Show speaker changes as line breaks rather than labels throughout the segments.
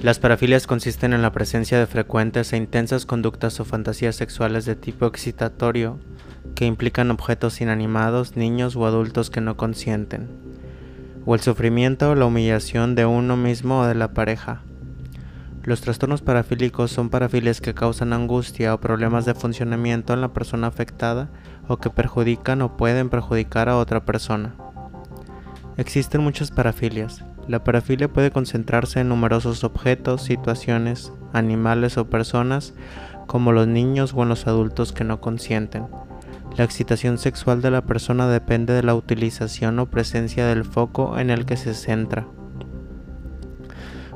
Las parafilias consisten en la presencia de frecuentes e intensas conductas o fantasías sexuales de tipo excitatorio que implican objetos inanimados, niños o adultos que no consienten, o el sufrimiento o la humillación de uno mismo o de la pareja. Los trastornos parafílicos son parafilias que causan angustia o problemas de funcionamiento en la persona afectada o que perjudican o pueden perjudicar a otra persona. Existen muchas parafilias. La parafilia puede concentrarse en numerosos objetos, situaciones, animales o personas, como los niños o en los adultos que no consienten. La excitación sexual de la persona depende de la utilización o presencia del foco en el que se centra.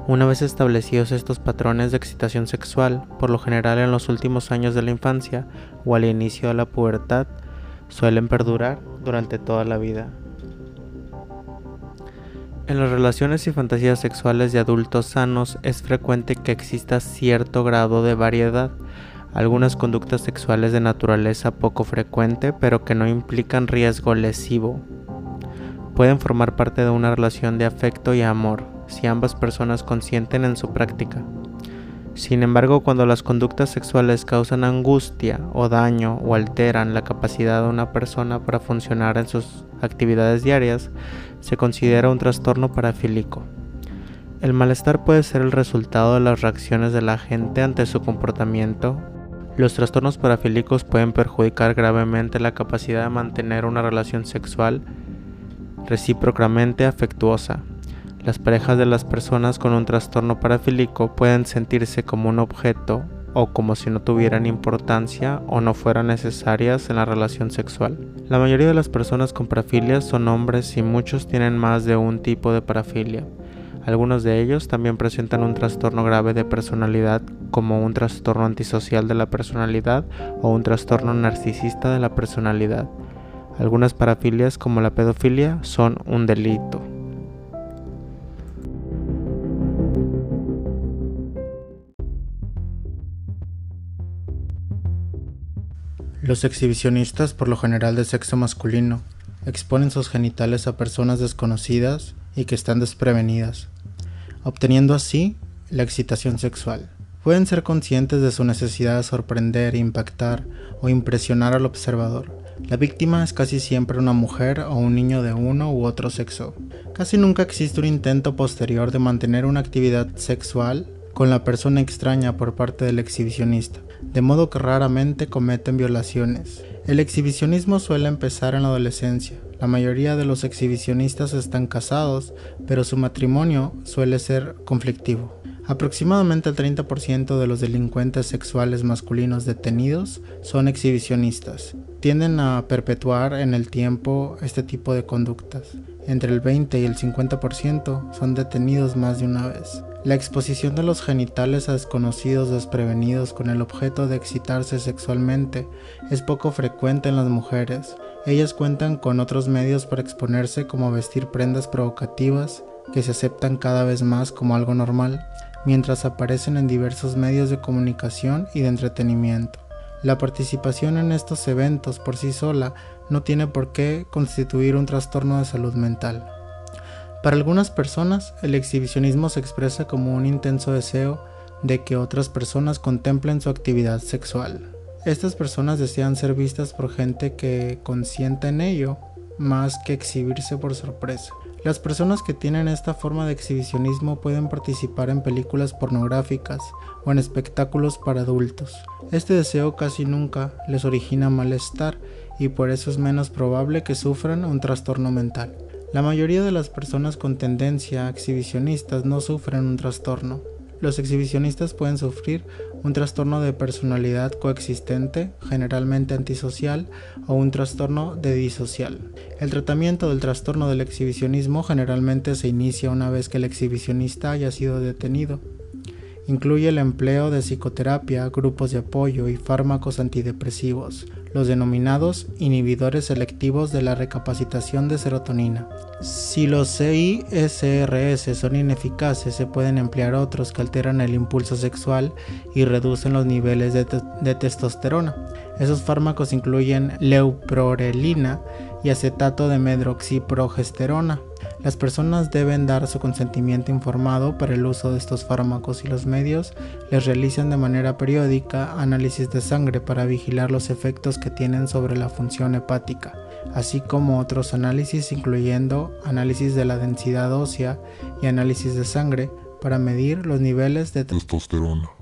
Una vez establecidos estos patrones de excitación sexual, por lo general en los últimos años de la infancia o al inicio de la pubertad, suelen perdurar durante toda la vida. En las relaciones y fantasías sexuales de adultos sanos es frecuente que exista cierto grado de variedad, algunas conductas sexuales de naturaleza poco frecuente pero que no implican riesgo lesivo. Pueden formar parte de una relación de afecto y amor, si ambas personas consienten en su práctica. Sin embargo, cuando las conductas sexuales causan angustia o daño o alteran la capacidad de una persona para funcionar en sus actividades diarias, se considera un trastorno parafílico. El malestar puede ser el resultado de las reacciones de la gente ante su comportamiento. Los trastornos parafílicos pueden perjudicar gravemente la capacidad de mantener una relación sexual recíprocamente afectuosa, las parejas de las personas con un trastorno parafílico pueden sentirse como un objeto o como si no tuvieran importancia o no fueran necesarias en la relación sexual. La mayoría de las personas con parafilia son hombres y muchos tienen más de un tipo de parafilia. Algunos de ellos también presentan un trastorno grave de personalidad como un trastorno antisocial de la personalidad o un trastorno narcisista de la personalidad. Algunas parafilias como la pedofilia son un delito.
Los exhibicionistas, por lo general de sexo masculino, exponen sus genitales a personas desconocidas y que están desprevenidas, obteniendo así la excitación sexual. Pueden ser conscientes de su necesidad de sorprender, impactar o impresionar al observador. La víctima es casi siempre una mujer o un niño de uno u otro sexo. Casi nunca existe un intento posterior de mantener una actividad sexual con la persona extraña por parte del exhibicionista de modo que raramente cometen violaciones. El exhibicionismo suele empezar en la adolescencia. La mayoría de los exhibicionistas están casados, pero su matrimonio suele ser conflictivo. Aproximadamente el 30% de los delincuentes sexuales masculinos detenidos son exhibicionistas. Tienden a perpetuar en el tiempo este tipo de conductas. Entre el 20 y el 50% son detenidos más de una vez. La exposición de los genitales a desconocidos desprevenidos con el objeto de excitarse sexualmente es poco frecuente en las mujeres. Ellas cuentan con otros medios para exponerse como vestir prendas provocativas que se aceptan cada vez más como algo normal, mientras aparecen en diversos medios de comunicación y de entretenimiento. La participación en estos eventos por sí sola no tiene por qué constituir un trastorno de salud mental. Para algunas personas, el exhibicionismo se expresa como un intenso deseo de que otras personas contemplen su actividad sexual. Estas personas desean ser vistas por gente que consienta en ello más que exhibirse por sorpresa. Las personas que tienen esta forma de exhibicionismo pueden participar en películas pornográficas o en espectáculos para adultos. Este deseo casi nunca les origina malestar y por eso es menos probable que sufran un trastorno mental. La mayoría de las personas con tendencia exhibicionistas no sufren un trastorno. Los exhibicionistas pueden sufrir un trastorno de personalidad coexistente, generalmente antisocial, o un trastorno de disocial. El tratamiento del trastorno del exhibicionismo generalmente se inicia una vez que el exhibicionista haya sido detenido. Incluye el empleo de psicoterapia, grupos de apoyo y fármacos antidepresivos, los denominados inhibidores selectivos de la recapacitación de serotonina. Si los CISRS son ineficaces, se pueden emplear otros que alteran el impulso sexual y reducen los niveles de, de testosterona. Esos fármacos incluyen leuprorelina y acetato de medroxiprogesterona. Las personas deben dar su consentimiento informado para el uso de estos fármacos y los medios les realizan de manera periódica análisis de sangre para vigilar los efectos que tienen sobre la función hepática, así como otros análisis incluyendo análisis de la densidad ósea y análisis de sangre para medir los niveles de
testosterona.